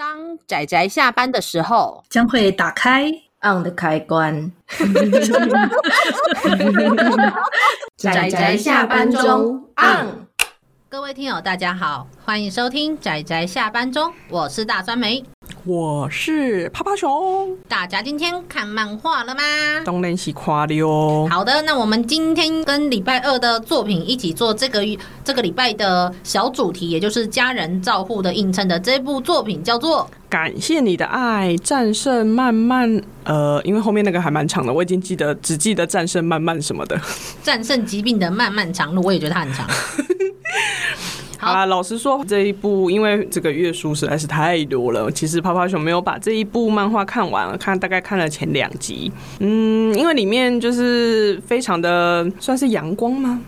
当仔仔下班的时候，将会打开 on 的开关。仔仔下班中 on。各位听友，大家好，欢迎收听仔仔下班中，我是大酸梅。我是趴趴熊，大家今天看漫画了吗？当然是夸的哦。好的，那我们今天跟礼拜二的作品一起做这个这个礼拜的小主题，也就是家人照护的映衬的这部作品叫做《感谢你的爱，战胜漫漫》。呃，因为后面那个还蛮长的，我已经记得只记得战胜漫漫什么的，战胜疾病的漫漫长路，我也觉得它很长。好啦，老实说，这一部因为这个月数实在是太多了，其实泡泡熊没有把这一部漫画看完了，看大概看了前两集。嗯，因为里面就是非常的算是阳光吗？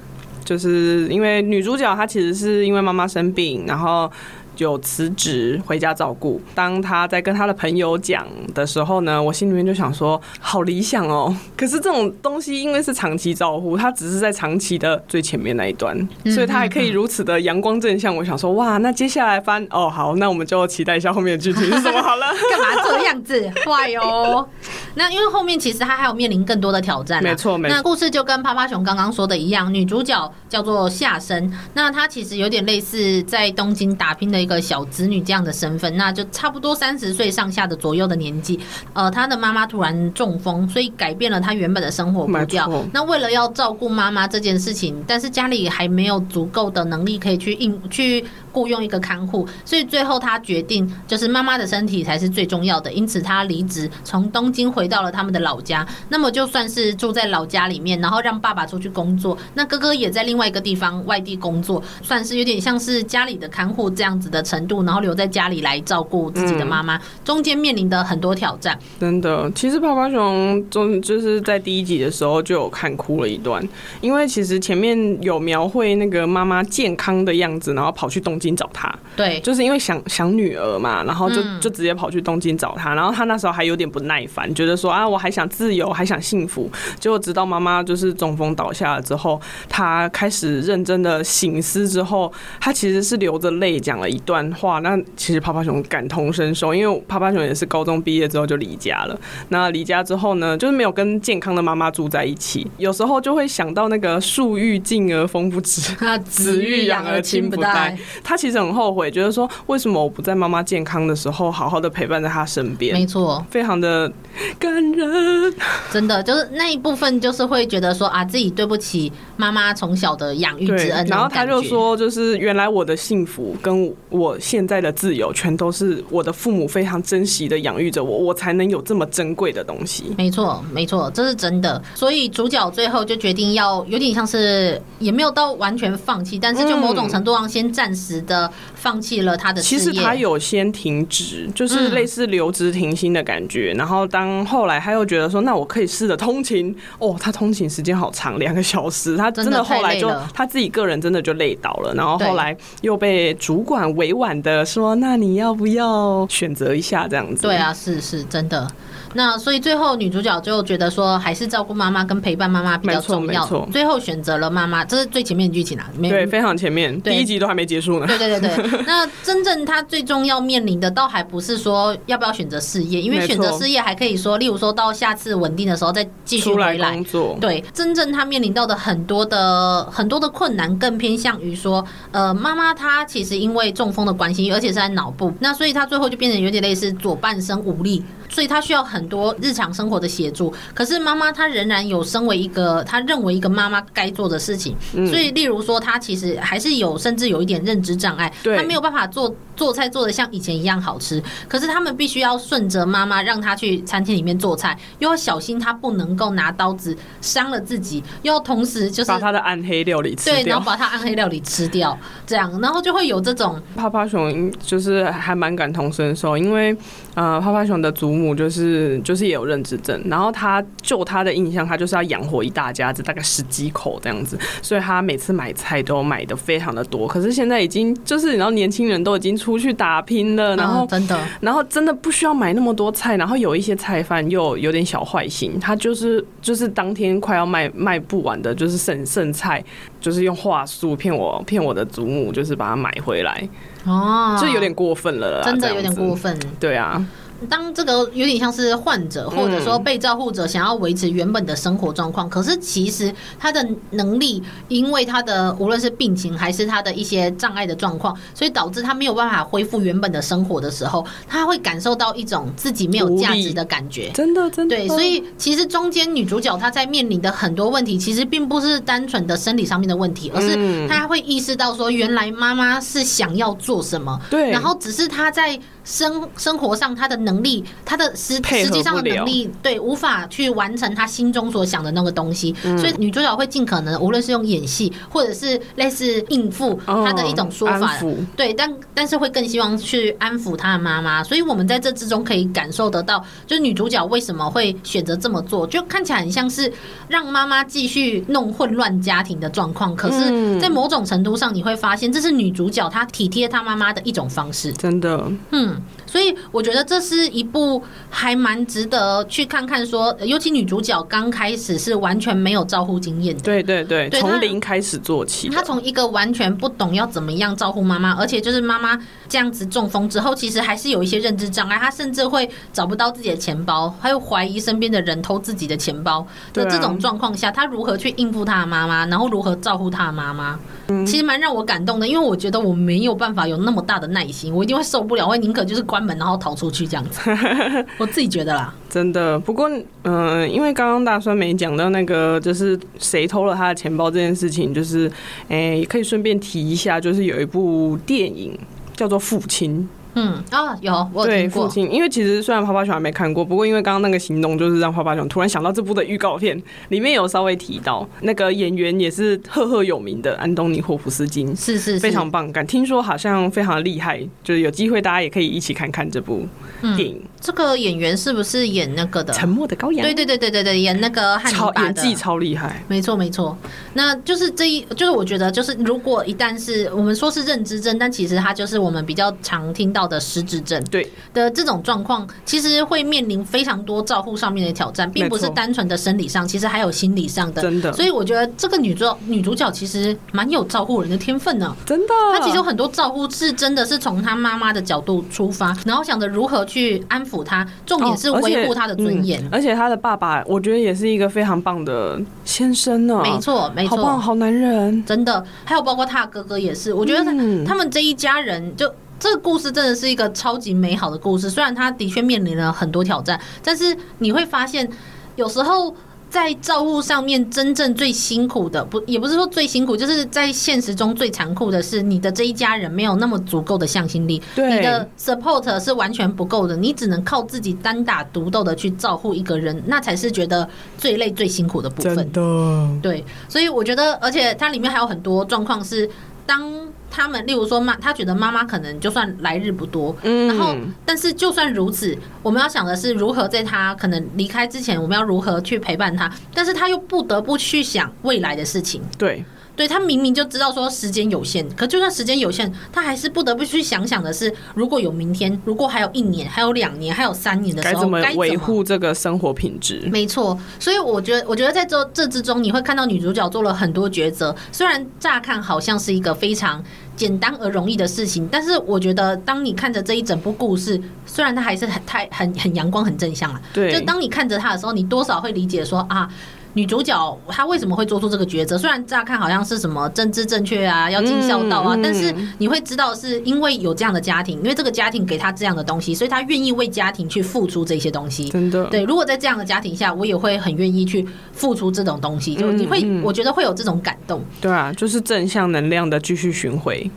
就是因为女主角她其实是因为妈妈生病，然后。就辞职回家照顾。当他在跟他的朋友讲的时候呢，我心里面就想说，好理想哦。可是这种东西因为是长期照顾，他只是在长期的最前面那一段，所以他还可以如此的阳光正向。我想说，哇，那接下来翻哦，好，那我们就期待一下后面的剧情是什么好了。干嘛这样子坏哦？那因为后面其实他还有面临更多的挑战。没错，没错。那故事就跟趴趴熊刚刚说的一样，女主角叫做夏生，那她其实有点类似在东京打拼的。一个小子女这样的身份，那就差不多三十岁上下的左右的年纪。呃，他的妈妈突然中风，所以改变了他原本的生活步调。那为了要照顾妈妈这件事情，但是家里还没有足够的能力可以去应去。雇佣一个看护，所以最后他决定，就是妈妈的身体才是最重要的，因此他离职，从东京回到了他们的老家。那么就算是住在老家里面，然后让爸爸出去工作，那哥哥也在另外一个地方外地工作，算是有点像是家里的看护这样子的程度，然后留在家里来照顾自己的妈妈，中间面临的很多挑战。真的，其实泡泡熊中就是在第一集的时候就有看哭了一段，因为其实前面有描绘那个妈妈健康的样子，然后跑去东。东京找他，对，就是因为想想女儿嘛，然后就就直接跑去东京找他，然后他那时候还有点不耐烦，觉得说啊，我还想自由，还想幸福。结果直到妈妈就是中风倒下了之后，他开始认真的醒思之后，他其实是流着泪讲了一段话。那其实趴趴熊感同身受，因为趴趴熊也是高中毕业之后就离家了。那离家之后呢，就是没有跟健康的妈妈住在一起，有时候就会想到那个树欲静而风不止，子欲养而亲不待。他其实很后悔，觉得说，为什么我不在妈妈健康的时候好好的陪伴在她身边？没错，非常的感人。真的就是那一部分，就是会觉得说啊，自己对不起妈妈从小的养育之恩。然后他就说，就是原来我的幸福跟我现在的自由，全都是我的父母非常珍惜的养育着我，我才能有这么珍贵的东西。没错，没错，这是真的。所以主角最后就决定要有点像是也没有到完全放弃，但是就某种程度上先暂时。的放弃了他的其实他有先停止，就是类似留职停薪的感觉。然后当后来他又觉得说，那我可以试着通勤。哦，他通勤时间好长，两个小时。他真的后来就他自己个人真的就累倒了。然后后来又被主管委婉的说，那你要不要选择一下这样子？对啊，是是真的。那所以最后女主角就觉得说，还是照顾妈妈跟陪伴妈妈比较重要。最后选择了妈妈，这是最前面的剧情啊。对，非常前面，第一集都还没结束呢。对对对对。那真正她最重要面临的，倒还不是说要不要选择事业，因为选择事业还可以说，例如说到下次稳定的时候再继续回来工作。对，真正她面临到的很多的很多的困难，更偏向于说，呃，妈妈她其实因为中风的关系，而且是在脑部，那所以她最后就变成有点类似左半身无力。所以他需要很多日常生活的协助，可是妈妈她仍然有身为一个她认为一个妈妈该做的事情，所以例如说她其实还是有甚至有一点认知障碍，她没有办法做做菜做的像以前一样好吃，可是他们必须要顺着妈妈让她去餐厅里面做菜，又要小心她不能够拿刀子伤了自己，又要同时就是把他的暗黑料理吃掉，对，然后把他暗黑料理吃掉，这样，然后就会有这种趴趴熊就是还蛮感同身受，因为呃趴趴熊的祖母。就是就是也有认知症，然后他就他的印象，他就是要养活一大家子，大概十几口这样子，所以他每次买菜都买的非常的多。可是现在已经就是，然后年轻人都已经出出去打拼了，然后、嗯、真的，然后真的不需要买那么多菜，然后有一些菜贩又有点小坏心，他就是就是当天快要卖卖不完的，就是剩剩菜，就是用话术骗我骗我的祖母，就是把它买回来，哦，就有点过分了啦，真的有点过分，对啊。当这个有点像是患者或者说被照护者想要维持原本的生活状况，可是其实他的能力，因为他的无论是病情还是他的一些障碍的状况，所以导致他没有办法恢复原本的生活的时候，他会感受到一种自己没有价值的感觉。真的，真的。对，所以其实中间女主角她在面临的很多问题，其实并不是单纯的生理上面的问题，而是她会意识到说，原来妈妈是想要做什么，对，然后只是她在。生生活上，他的能力，他的实实际上的能力，对，无法去完成他心中所想的那个东西，嗯、所以女主角会尽可能，无论是用演戏，或者是类似应付他的一种说法，哦、对，但但是会更希望去安抚他的妈妈，所以我们在这之中可以感受得到，就是女主角为什么会选择这么做，就看起来很像是让妈妈继续弄混乱家庭的状况，可是，在某种程度上，你会发现这是女主角她体贴她妈妈的一种方式，真的，嗯。所以我觉得这是一部还蛮值得去看看，说尤其女主角刚开始是完全没有照护经验的，对对对，从零开始做起。她从一个完全不懂要怎么样照顾妈妈，而且就是妈妈这样子中风之后，其实还是有一些认知障碍，她甚至会找不到自己的钱包，还有怀疑身边的人偷自己的钱包。的这种状况下，她如何去应付她的妈妈，然后如何照顾她的妈妈，其实蛮让我感动的，因为我觉得我没有办法有那么大的耐心，我一定会受不了，我会宁可就是关门然后逃出去这样子，我自己觉得啦。真的，不过嗯、因为刚刚大酸梅讲到那个就是谁偷了他的钱包这件事情，就是哎、可以顺便提一下，就是有一部电影叫做《父亲》。嗯啊，有我有对父亲，因为其实虽然泡泡熊还没看过，不过因为刚刚那个行动，就是让泡泡熊突然想到这部的预告片里面有稍微提到那个演员也是赫赫有名的安东尼霍普斯金，是是，是非常棒，感听说好像非常厉害，就是有机会大家也可以一起看看这部电影。嗯、这个演员是不是演那个的《沉默的羔羊》？对对对对对对，演那个汉尼拔的，演技超厉害，没错没错。那就是这一，就是我觉得就是如果一旦是我们说是认知症，但其实他就是我们比较常听到的失智症。对的这种状况，其实会面临非常多照护上面的挑战，并不是单纯的生理上，其实还有心理上的。真的，所以我觉得这个女主女主角其实蛮有照顾人的天分呢。真的，她其实有很多照顾是真的是从她妈妈的角度出发，然后想着如何去安抚她，重点是维护她的尊严。而且她的爸爸，我觉得也是一个非常棒的先生呢。没错，没错，好棒，好男人，真的。还有包括他的哥哥也是，我觉得他们这一家人就。这个故事真的是一个超级美好的故事，虽然他的确面临了很多挑战，但是你会发现，有时候在照顾上面真正最辛苦的，不也不是说最辛苦，就是在现实中最残酷的是，你的这一家人没有那么足够的向心力，对，你的 support 是完全不够的，你只能靠自己单打独斗的去照顾一个人，那才是觉得最累最辛苦的部分。对，所以我觉得，而且它里面还有很多状况是当。他们例如说妈，他觉得妈妈可能就算来日不多，嗯，然后但是就算如此，我们要想的是如何在他可能离开之前，我们要如何去陪伴他，但是他又不得不去想未来的事情，对。对，他明明就知道说时间有限，可就算时间有限，他还是不得不去想想的是，如果有明天，如果还有一年，还有两年，还有三年的时候，该怎么维护这个生活品质？没错，所以我觉得，我觉得在这这之中，你会看到女主角做了很多抉择。虽然乍看好像是一个非常简单而容易的事情，但是我觉得，当你看着这一整部故事，虽然它还是很太很很阳光、很正向啊，对，就当你看着它的时候，你多少会理解说啊。女主角她为什么会做出这个抉择？虽然乍看好像是什么政治正确啊，要尽孝道啊，但是你会知道是因为有这样的家庭，因为这个家庭给她这样的东西，所以她愿意为家庭去付出这些东西。真的，对。如果在这样的家庭下，我也会很愿意去付出这种东西。就你会，我觉得会有这种感动。对啊，就是正向能量的继续巡回。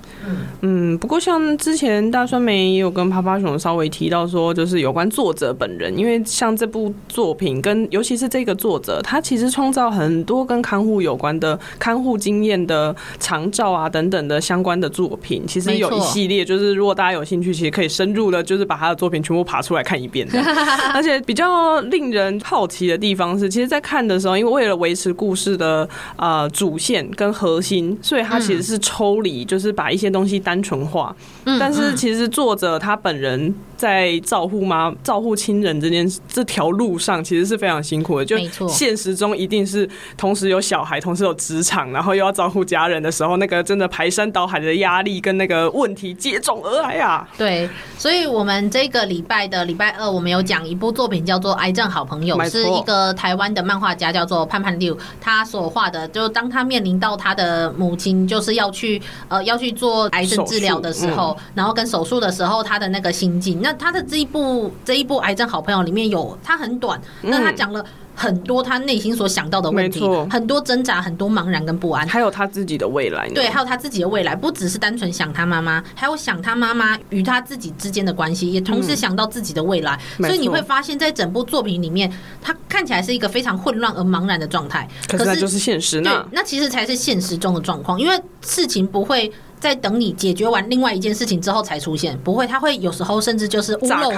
嗯，不过像之前大酸梅也有跟趴趴熊稍微提到说，就是有关作者本人，因为像这部作品跟尤其是这个作者，他其实。实创造很多跟看护有关的看护经验的长照啊等等的相关的作品。其实有一系列，就是如果大家有兴趣，其实可以深入的，就是把他的作品全部爬出来看一遍。而且比较令人好奇的地方是，其实，在看的时候，因为为了维持故事的呃主线跟核心，所以他其实是抽离，就是把一些东西单纯化。但是其实作者他本人在照顾妈、照顾亲人这件这条路上，其实是非常辛苦的。就现实中一定是同时有小孩，同时有职场，然后又要照顾家人的时候，那个真的排山倒海的压力跟那个问题接踵而来啊！对，所以我们这个礼拜的礼拜二，我们有讲一部作品叫做《癌症好朋友》，是一个台湾的漫画家叫做盼盼六，他所画的，就当他面临到他的母亲就是要去呃要去做癌症治疗的时候，然后跟手术的时候，他的那个心境。那他的这一部这一部《癌症好朋友》里面有，他很短，那他讲了。很多他内心所想到的问题，很多挣扎，很多茫然跟不安，还有他自己的未来。对，还有他自己的未来，不只是单纯想他妈妈，还有想他妈妈与他自己之间的关系，也同时想到自己的未来。所以你会发现在整部作品里面，他看起来是一个非常混乱而茫然的状态。可是那就是现实呢？对，那其实才是现实中的状况，因为事情不会。在等你解决完另外一件事情之后才出现，不会，他会有时候甚至就是屋漏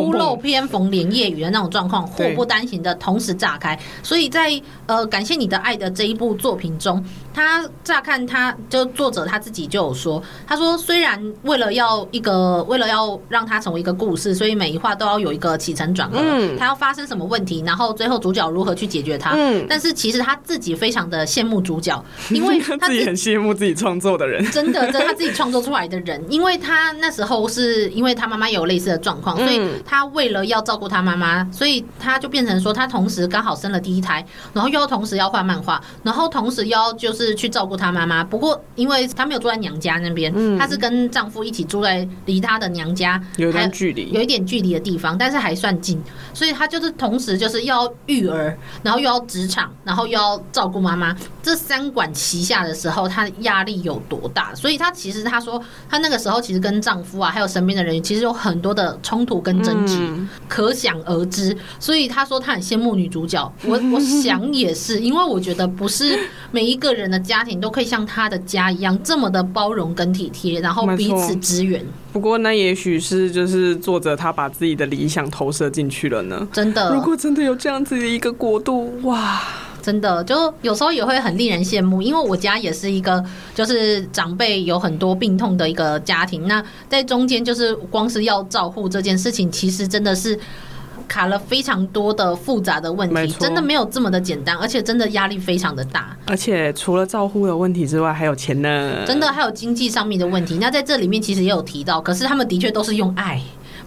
屋漏偏逢连夜雨的那种状况，祸不单行的同时炸开。所以在呃感谢你的爱的这一部作品中，他乍看他就作者他自己就有说，他说虽然为了要一个为了要让他成为一个故事，所以每一话都要有一个起承转合，嗯，他要发生什么问题，然后最后主角如何去解决它，嗯，但是其实他自己非常的羡慕主角，因为 他自己很羡慕自己创作的人，真的。这他自己创作出来的人，因为他那时候是因为他妈妈有类似的状况，所以他为了要照顾他妈妈，所以他就变成说，他同时刚好生了第一胎，然后又要同时要画漫画，然后同时要就是去照顾她妈妈。不过，因为她没有住在娘家那边，她是跟丈夫一起住在离她的娘家有一段距离，有一点距离的地方，但是还算近，所以她就是同时就是要育儿，然后又要职场，然后又要照顾妈妈，这三管齐下的时候，她的压力有多大？所以。她其实她说，她那个时候其实跟丈夫啊，还有身边的人，其实有很多的冲突跟争执，可想而知。所以她说她很羡慕女主角，我我想也是，因为我觉得不是每一个人的家庭都可以像他的家一样这么的包容跟体贴，然后彼此支援。不过那也许是就是作者他把自己的理想投射进去了呢。真的，如果真的有这样子的一个国度，哇！真的，就有时候也会很令人羡慕，因为我家也是一个就是长辈有很多病痛的一个家庭。那在中间，就是光是要照护这件事情，其实真的是卡了非常多的复杂的问题，真的没有这么的简单，而且真的压力非常的大。而且除了照护的问题之外，还有钱呢，真的还有经济上面的问题。那在这里面其实也有提到，可是他们的确都是用爱。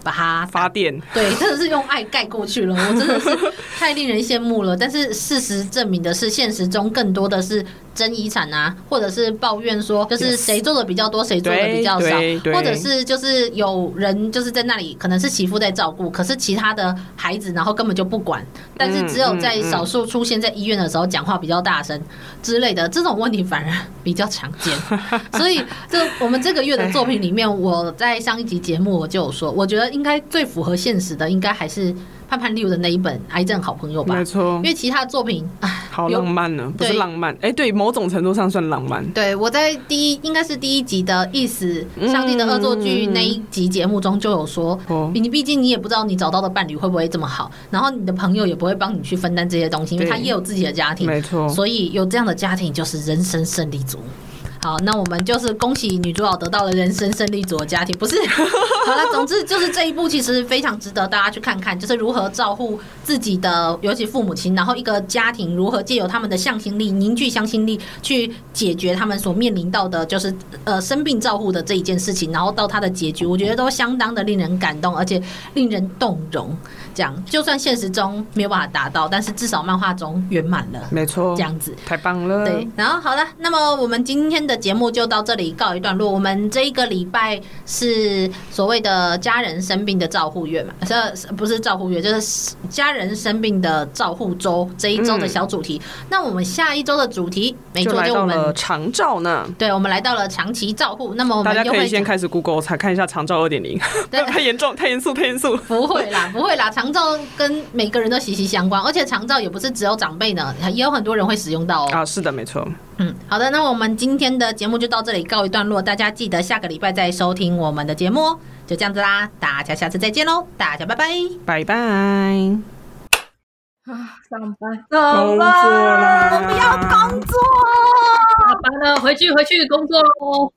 把它发电，对，真的是用爱盖过去了。我真的是太令人羡慕了。但是事实证明的是，现实中更多的是争遗产啊，或者是抱怨说，就是谁做的比较多，谁做的比较少，或者是就是有人就是在那里，可能是媳妇在照顾，可是其他的孩子然后根本就不管。但是只有在少数出现在医院的时候讲话比较大声之类的这种问题反而 比较常见。所以，就我们这个月的作品里面，我在上一集节目我就有说，我觉得。应该最符合现实的，应该还是潘潘六的那一本《癌症好朋友》吧？没错，因为其他作品啊，好浪漫呢，不是浪漫，哎，对，某种程度上算浪漫。对，我在第一应该是第一集的意思，《上帝的恶作剧》那一集节目中就有说，你毕竟你也不知道你找到的伴侣会不会这么好，然后你的朋友也不会帮你去分担这些东西，因为他也有自己的家庭，没错，所以有这样的家庭就是人生胜利组。好，那我们就是恭喜女主角得到了人生胜利组的家庭，不是？好了，总之就是这一部其实非常值得大家去看看，就是如何照顾自己的，尤其父母亲，然后一个家庭如何借由他们的向心力凝聚向心力，去解决他们所面临到的，就是呃生病照护的这一件事情，然后到他的结局，我觉得都相当的令人感动，而且令人动容。这样，就算现实中没有办法达到，但是至少漫画中圆满了，没错，这样子太棒了。对，然后好了，那么我们今天。的节目就到这里告一段落。我们这一个礼拜是所谓的家人生病的照护月嘛？这不是照护月，就是家人生病的照护周这一周的小主题。嗯、那我们下一周的主题，没错，就我们长照呢。对，我们来到了长期照护。那么我们大家可以先开始 Google 查看一下长照二点零，太严重，太严肃，太严肃。不会啦，不会啦，长照跟每个人都息息相关，而且长照也不是只有长辈呢，也有很多人会使用到哦。啊，是的，没错。嗯，好的，那我们今天的节目就到这里告一段落，大家记得下个礼拜再收听我们的节目哦，就这样子啦，大家下次再见喽，大家拜拜，拜拜。啊，上班，上班，不要工作，下班了，回去，回去工作喽。